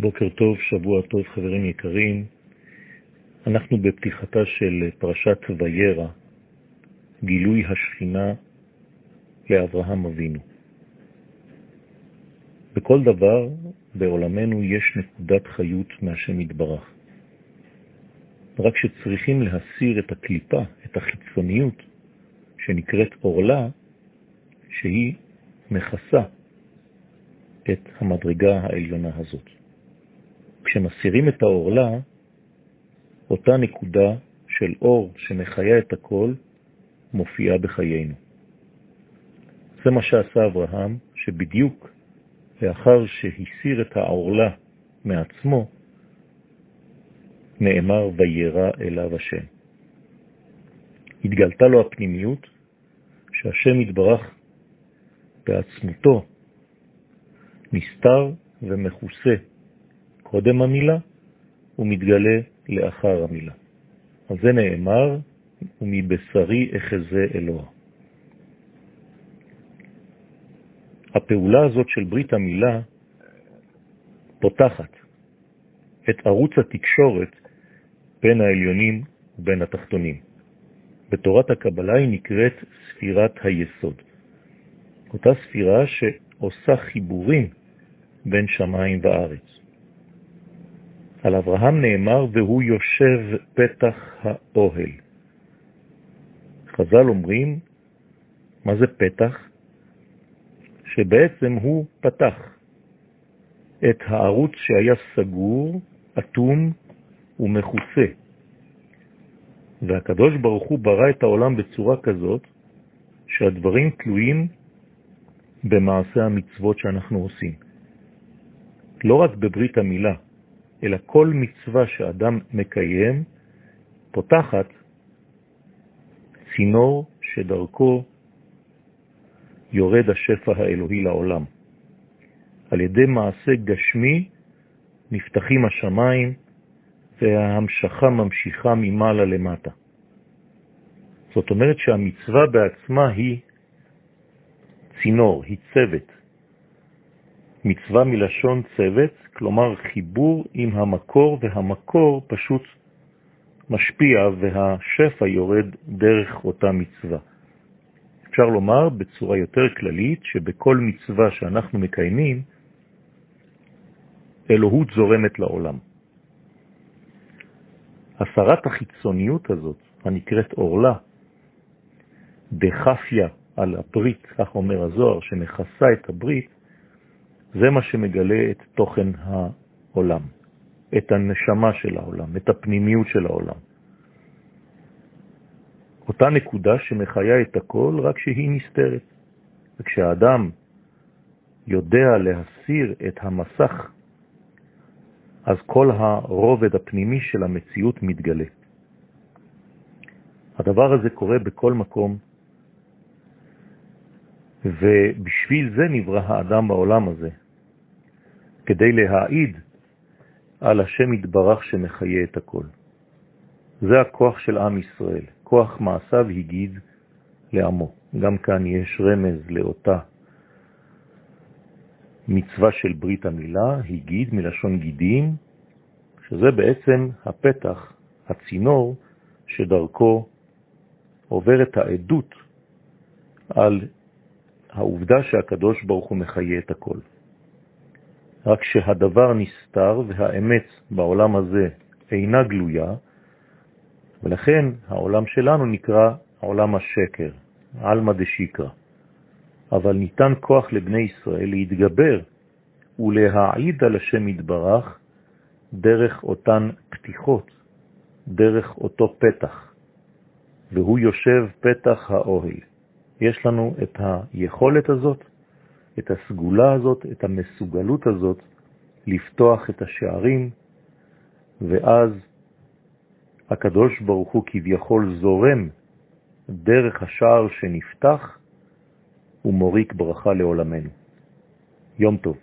בוקר טוב, שבוע טוב, חברים יקרים. אנחנו בפתיחתה של פרשת וירא, גילוי השכינה לאברהם אבינו. בכל דבר בעולמנו יש נקודת חיות מהשם יתברך. רק שצריכים להסיר את הקליפה, את החיצוניות, שנקראת אורלה, שהיא מכסה את המדרגה העליונה הזאת. כשמסירים את האורלה, אותה נקודה של אור שמחיה את הכל מופיעה בחיינו. זה מה שעשה אברהם, שבדיוק לאחר שהסיר את האורלה מעצמו, נאמר וירא אליו השם. התגלתה לו הפנימיות שהשם יתברך בעצמותו נסתר ומכוסה קודם המילה ומתגלה לאחר המילה. אז זה נאמר, ומבשרי אחזה אלוה. הפעולה הזאת של ברית המילה פותחת את ערוץ התקשורת בין העליונים ובין התחתונים. בתורת הקבלה היא נקראת ספירת היסוד. אותה ספירה שעושה חיבורים בין שמיים וארץ. על אברהם נאמר, והוא יושב פתח האוהל. חז"ל אומרים, מה זה פתח? שבעצם הוא פתח את הערוץ שהיה סגור, אטום ומכוסה. והקדוש ברוך הוא ברא את העולם בצורה כזאת שהדברים תלויים במעשה המצוות שאנחנו עושים. לא רק בברית המילה, אלא כל מצווה שאדם מקיים פותחת צינור שדרכו יורד השפע האלוהי לעולם. על ידי מעשה גשמי נפתחים השמיים וההמשכה ממשיכה ממעלה למטה. זאת אומרת שהמצווה בעצמה היא צינור, היא צוות. מצווה מלשון צוות, כלומר חיבור עם המקור, והמקור פשוט משפיע והשפע יורד דרך אותה מצווה. אפשר לומר בצורה יותר כללית שבכל מצווה שאנחנו מקיימים, אלוהות זורמת לעולם. הסרת החיצוניות הזאת, הנקראת אורלה, דחפיה על הברית, כך אומר הזוהר, שמכסה את הברית, זה מה שמגלה את תוכן העולם, את הנשמה של העולם, את הפנימיות של העולם. אותה נקודה שמחיה את הכל רק שהיא נסתרת. וכשהאדם יודע להסיר את המסך, אז כל הרובד הפנימי של המציאות מתגלה. הדבר הזה קורה בכל מקום, ובשביל זה נברא האדם בעולם הזה, כדי להעיד על השם יתברך שמחיה את הכל. זה הכוח של עם ישראל, כוח מעשיו הגיד לעמו. גם כאן יש רמז לאותה מצווה של ברית המילה, הגיד מלשון גידים, שזה בעצם הפתח, הצינור, שדרכו עוברת העדות על העובדה שהקדוש ברוך הוא מחיה את הכל. רק שהדבר נסתר והאמת בעולם הזה אינה גלויה, ולכן העולם שלנו נקרא עולם השקר, אלמא דשיקרא. אבל ניתן כוח לבני ישראל להתגבר ולהעיד על השם יתברך דרך אותן פתיחות, דרך אותו פתח, והוא יושב פתח האוהל. יש לנו את היכולת הזאת, את הסגולה הזאת, את המסוגלות הזאת, לפתוח את השערים, ואז הקדוש ברוך הוא כביכול זורם דרך השער שנפתח ומוריק ברכה לעולמנו. יום טוב.